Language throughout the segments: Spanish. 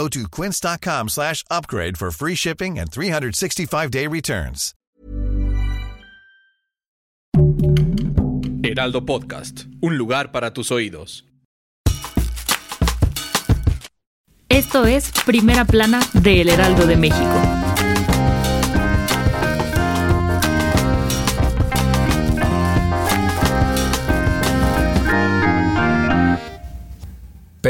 Go to quince.com slash upgrade for free shipping and 365-day returns. Heraldo Podcast, un lugar para tus oídos. Esto es Primera Plana de El Heraldo de México.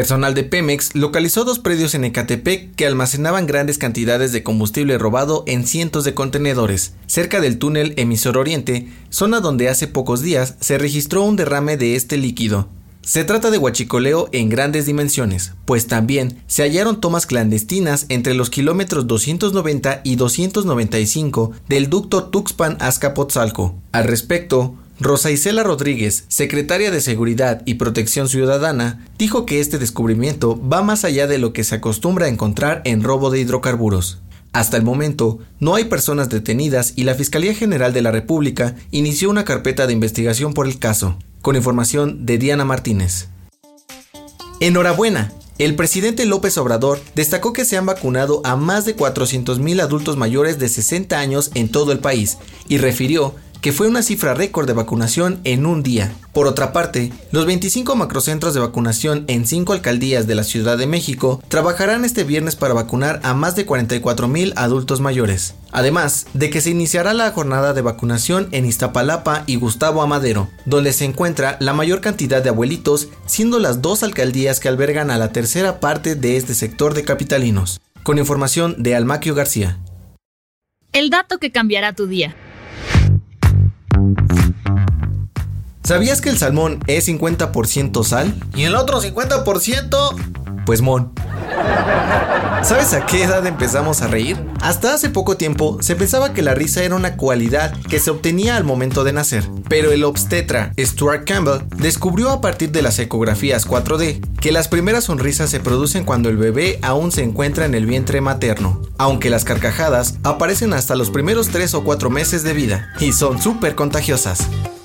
Personal de Pemex localizó dos predios en Ecatepec que almacenaban grandes cantidades de combustible robado en cientos de contenedores, cerca del túnel Emisor Oriente, zona donde hace pocos días se registró un derrame de este líquido. Se trata de huachicoleo en grandes dimensiones, pues también se hallaron tomas clandestinas entre los kilómetros 290 y 295 del ducto Tuxpan-Azcapotzalco. Al respecto, Rosa Isela Rodríguez, secretaria de Seguridad y Protección Ciudadana, dijo que este descubrimiento va más allá de lo que se acostumbra a encontrar en robo de hidrocarburos. Hasta el momento, no hay personas detenidas y la Fiscalía General de la República inició una carpeta de investigación por el caso, con información de Diana Martínez. Enhorabuena, el presidente López Obrador destacó que se han vacunado a más de 400.000 adultos mayores de 60 años en todo el país y refirió que fue una cifra récord de vacunación en un día. Por otra parte, los 25 macrocentros de vacunación en 5 alcaldías de la Ciudad de México trabajarán este viernes para vacunar a más de 44 mil adultos mayores. Además de que se iniciará la jornada de vacunación en Iztapalapa y Gustavo Amadero, donde se encuentra la mayor cantidad de abuelitos, siendo las dos alcaldías que albergan a la tercera parte de este sector de capitalinos. Con información de Almaquio García. El dato que cambiará tu día. ¿Sabías que el salmón es 50% sal? ¿Y el otro 50%? Pues mon. ¿Sabes a qué edad empezamos a reír? Hasta hace poco tiempo se pensaba que la risa era una cualidad que se obtenía al momento de nacer, pero el obstetra Stuart Campbell descubrió a partir de las ecografías 4D que las primeras sonrisas se producen cuando el bebé aún se encuentra en el vientre materno, aunque las carcajadas aparecen hasta los primeros 3 o 4 meses de vida y son súper contagiosas.